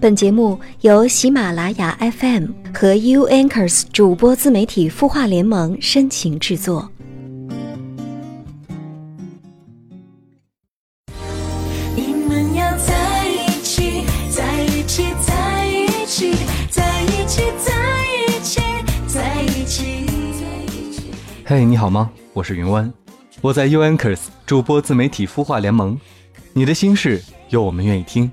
本节目由喜马拉雅 FM 和 U Anchors 主播自媒体孵化联盟深情制作。你们要在一起，在一起，在一起，在一起，在一起，在一起。嘿你好吗？我是云湾，我在 U Anchors 主播自媒体孵化联盟。你的心事，有我们愿意听。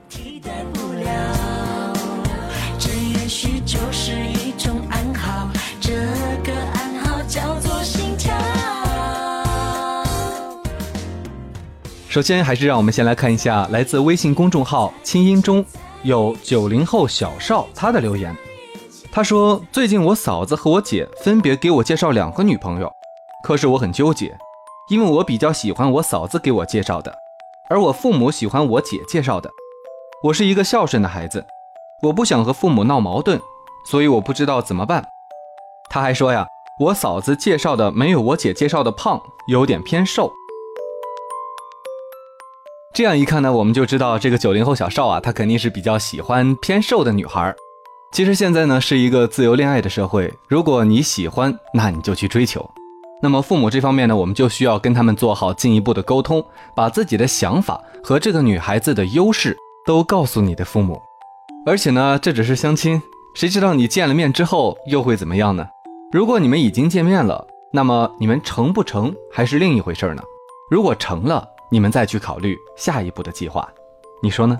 首先，还是让我们先来看一下来自微信公众号“清音中”有九零后小邵他的留言。他说：“最近我嫂子和我姐分别给我介绍两个女朋友，可是我很纠结，因为我比较喜欢我嫂子给我介绍的，而我父母喜欢我姐介绍的。我是一个孝顺的孩子，我不想和父母闹矛盾，所以我不知道怎么办。”他还说呀，我嫂子介绍的没有我姐介绍的胖，有点偏瘦。这样一看呢，我们就知道这个九零后小邵啊，他肯定是比较喜欢偏瘦的女孩。其实现在呢是一个自由恋爱的社会，如果你喜欢，那你就去追求。那么父母这方面呢，我们就需要跟他们做好进一步的沟通，把自己的想法和这个女孩子的优势都告诉你的父母。而且呢，这只是相亲，谁知道你见了面之后又会怎么样呢？如果你们已经见面了，那么你们成不成还是另一回事呢。如果成了，你们再去考虑下一步的计划，你说呢？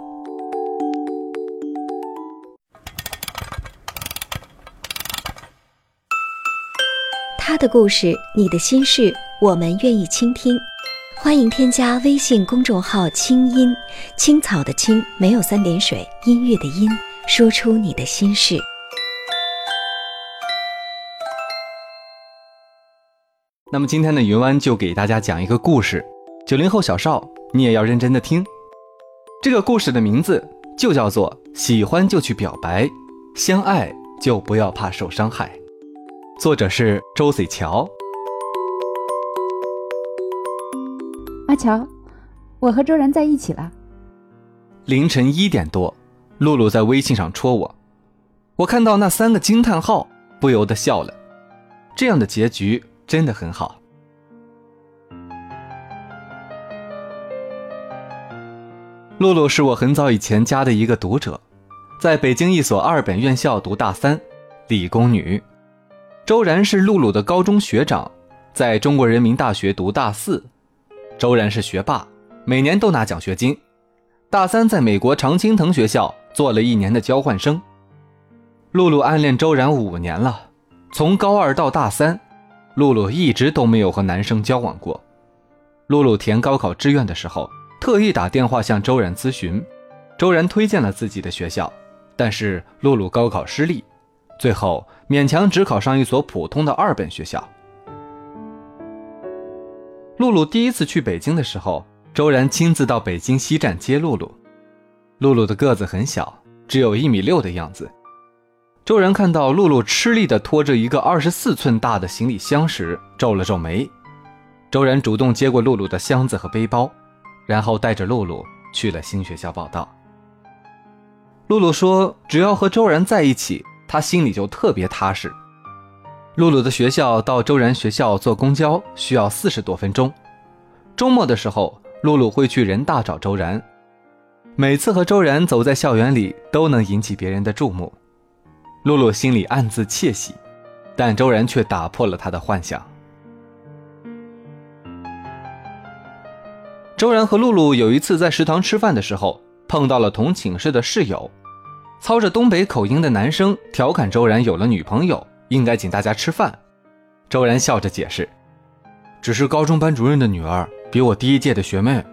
他的故事，你的心事，我们愿意倾听。欢迎添加微信公众号“清音青草”的青，没有三点水，音乐的音，说出你的心事。那么今天的云湾就给大家讲一个故事，九零后小邵，你也要认真的听。这个故事的名字就叫做“喜欢就去表白，相爱就不要怕受伤害”，作者是周子乔。阿乔，我和周然在一起了。凌晨一点多，露露在微信上戳我，我看到那三个惊叹号，不由得笑了。这样的结局真的很好。露露是我很早以前加的一个读者，在北京一所二本院校读大三，理工女。周然是露露的高中学长，在中国人民大学读大四。周然是学霸，每年都拿奖学金。大三在美国常青藤学校做了一年的交换生。露露暗恋周然五年了，从高二到大三，露露一直都没有和男生交往过。露露填高考志愿的时候，特意打电话向周然咨询，周然推荐了自己的学校，但是露露高考失利，最后勉强只考上一所普通的二本学校。露露第一次去北京的时候，周然亲自到北京西站接露露。露露的个子很小，只有一米六的样子。周然看到露露吃力地拖着一个二十四寸大的行李箱时，皱了皱眉。周然主动接过露露的箱子和背包，然后带着露露去了新学校报道。露露说：“只要和周然在一起，她心里就特别踏实。”露露的学校到周然学校坐公交需要四十多分钟。周末的时候，露露会去人大找周然。每次和周然走在校园里，都能引起别人的注目。露露心里暗自窃喜，但周然却打破了她的幻想。周然和露露有一次在食堂吃饭的时候，碰到了同寝室的室友，操着东北口音的男生调侃周然有了女朋友，应该请大家吃饭。周然笑着解释：“只是高中班主任的女儿，比我低一届的学妹，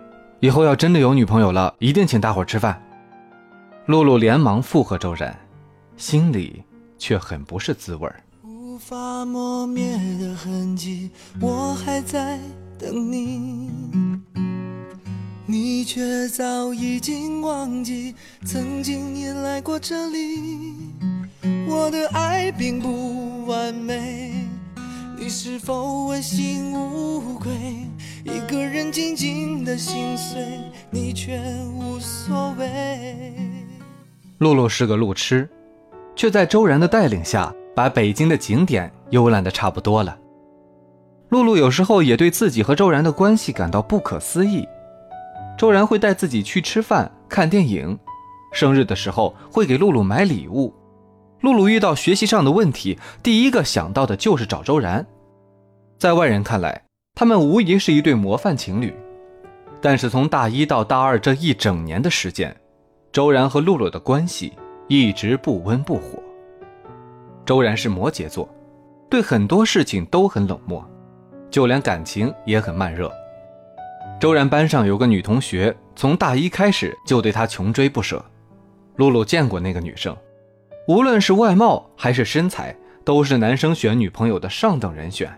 以后要真的有女朋友了，一定请大伙儿吃饭。”露露连忙附和周然，心里却很不是滋味。无法磨灭的痕迹，我还在等你，你却早已经忘记曾经也来过这里。我的爱并不完美，你是否问心无愧？一个人静静的心碎，你却无所谓。露露是个路痴，却在周然的带领下，把北京的景点游览的差不多了。露露有时候也对自己和周然的关系感到不可思议。周然会带自己去吃饭、看电影，生日的时候会给露露买礼物。露露遇到学习上的问题，第一个想到的就是找周然。在外人看来，他们无疑是一对模范情侣。但是从大一到大二这一整年的时间，周然和露露的关系一直不温不火。周然是摩羯座，对很多事情都很冷漠。就连感情也很慢热。周然班上有个女同学，从大一开始就对他穷追不舍。露露见过那个女生，无论是外貌还是身材，都是男生选女朋友的上等人选。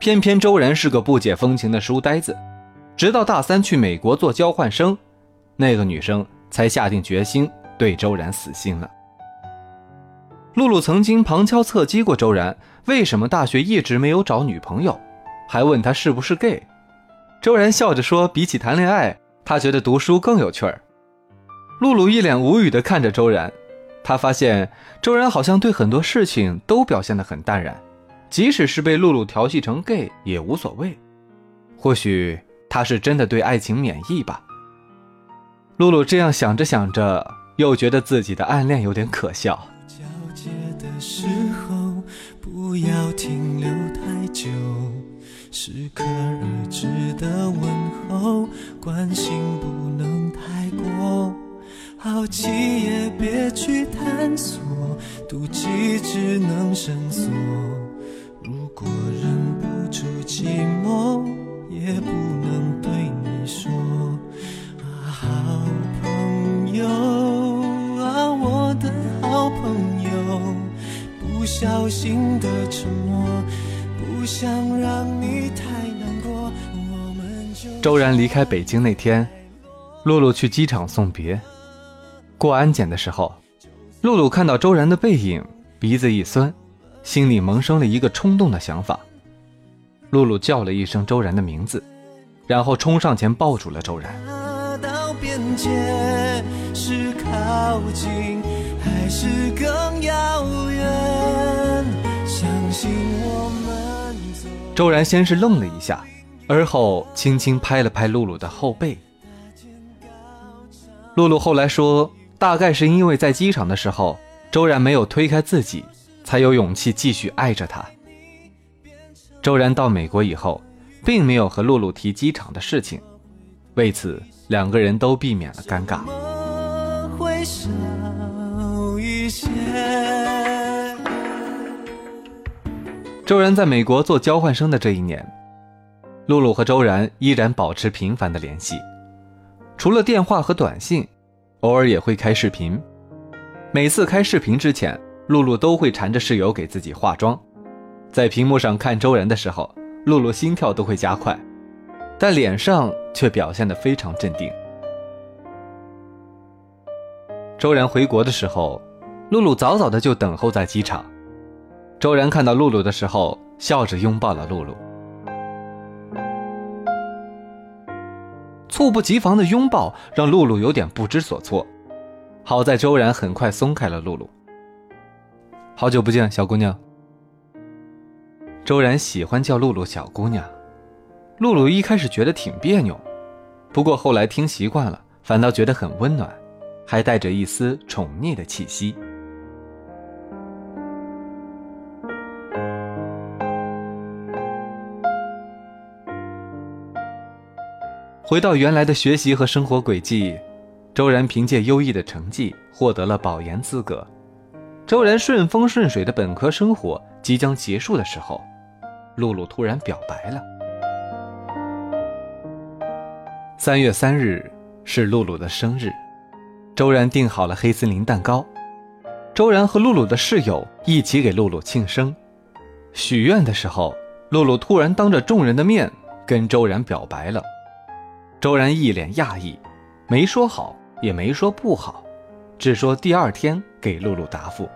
偏偏周然是个不解风情的书呆子，直到大三去美国做交换生，那个女生才下定决心对周然死心了。露露曾经旁敲侧击过周然，为什么大学一直没有找女朋友？还问他是不是 gay，周然笑着说：“比起谈恋爱，他觉得读书更有趣儿。”露露一脸无语地看着周然，他发现周然好像对很多事情都表现得很淡然，即使是被露露调戏成 gay 也无所谓。或许他是真的对爱情免疫吧。露露这样想着想着，又觉得自己的暗恋有点可笑。交接的时候，不要停留。适可而止的问候，关心不能太过，好奇也别去探索，妒忌只能深锁。如果忍不住寂寞，也不能对你说，啊，好朋友啊，我的好朋友，不小心的沉默。不想让你太难过。周然离开北京那天，露露去机场送别。过安检的时候，露露看到周然的背影，鼻子一酸，心里萌生了一个冲动的想法。露露叫了一声周然的名字，然后冲上前抱住了周然。到边界是靠近还是更遥远？周然先是愣了一下，而后轻轻拍了拍露露的后背。露露后来说，大概是因为在机场的时候，周然没有推开自己，才有勇气继续爱着他。周然到美国以后，并没有和露露提机场的事情，为此两个人都避免了尴尬。周然在美国做交换生的这一年，露露和周然依然保持频繁的联系，除了电话和短信，偶尔也会开视频。每次开视频之前，露露都会缠着室友给自己化妆。在屏幕上看周然的时候，露露心跳都会加快，但脸上却表现得非常镇定。周然回国的时候，露露早早的就等候在机场。周然看到露露的时候，笑着拥抱了露露。猝不及防的拥抱让露露有点不知所措，好在周然很快松开了露露。好久不见，小姑娘。周然喜欢叫露露小姑娘，露露一开始觉得挺别扭，不过后来听习惯了，反倒觉得很温暖，还带着一丝宠溺的气息。回到原来的学习和生活轨迹，周然凭借优异的成绩获得了保研资格。周然顺风顺水的本科生活即将结束的时候，露露突然表白了。三月三日是露露的生日，周然订好了黑森林蛋糕，周然和露露的室友一起给露露庆生。许愿的时候，露露突然当着众人的面跟周然表白了。周然一脸讶异，没说好，也没说不好，只说第二天给露露答复。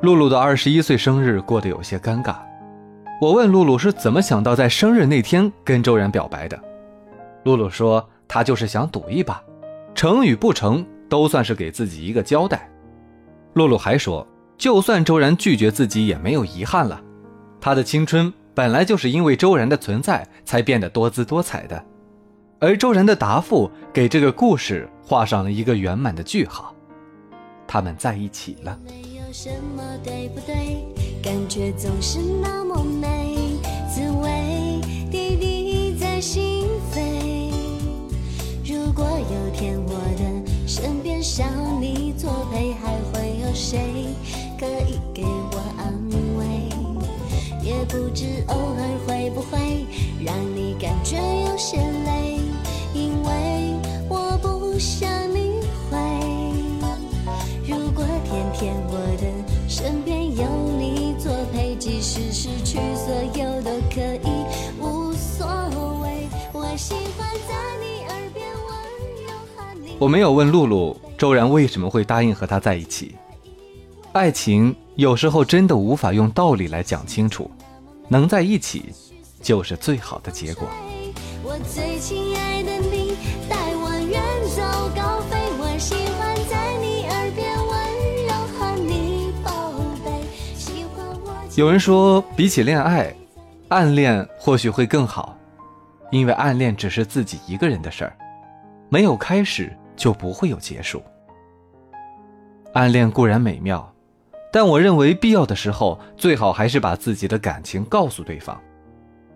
露露的二十一岁生日过得有些尴尬，我问露露是怎么想到在生日那天跟周然表白的，露露说她就是想赌一把，成与不成都算是给自己一个交代。露露还说，就算周然拒绝自己也没有遗憾了，他的青春本来就是因为周然的存在才变得多姿多彩的，而周然的答复给这个故事画上了一个圆满的句号，他们在一起了。没有什么对不对，感觉总是那么美，我没有问露露周然为什么会答应和他在一起。爱情有时候真的无法用道理来讲清楚，能在一起就是最好的结果。我最亲爱的你，带我远走高飞。我喜欢在你耳边温柔喊你。有人说，比起恋爱，暗恋或许会更好，因为暗恋只是自己一个人的事儿，没有开始就不会有结束。暗恋固然美妙，但我认为必要的时候，最好还是把自己的感情告诉对方。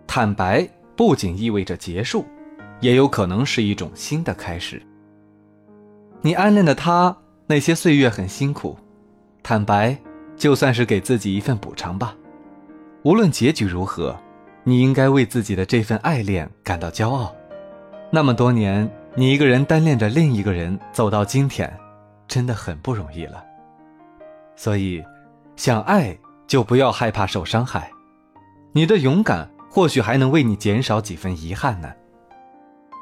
坦白不仅意味着结束，也有可能是一种新的开始。你暗恋的他，那些岁月很辛苦，坦白就算是给自己一份补偿吧。无论结局如何，你应该为自己的这份爱恋感到骄傲。那么多年，你一个人单恋着另一个人走到今天，真的很不容易了。所以，想爱就不要害怕受伤害，你的勇敢或许还能为你减少几分遗憾呢。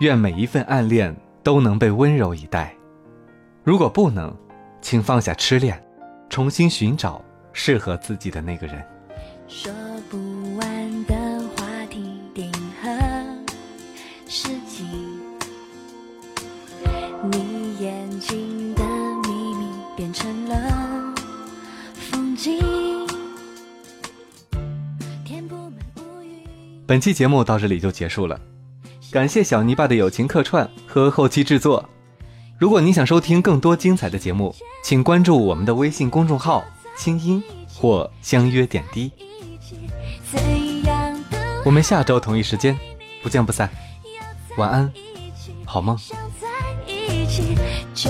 愿每一份暗恋都能被温柔以待。如果不能，请放下痴恋，重新寻找适合自己的那个人。本期节目到这里就结束了，感谢小泥巴的友情客串和后期制作。如果你想收听更多精彩的节目，请关注我们的微信公众号“清音”或“相约点滴”。我们下周同一时间不见不散。晚安，好梦。就